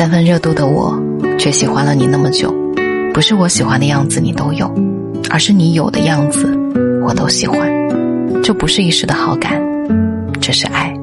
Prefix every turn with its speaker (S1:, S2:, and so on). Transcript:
S1: 三分热度的我却喜欢了你那么久不是我喜欢的样子你都有而是你有的样子我都喜欢。这不是一时的好感这是爱。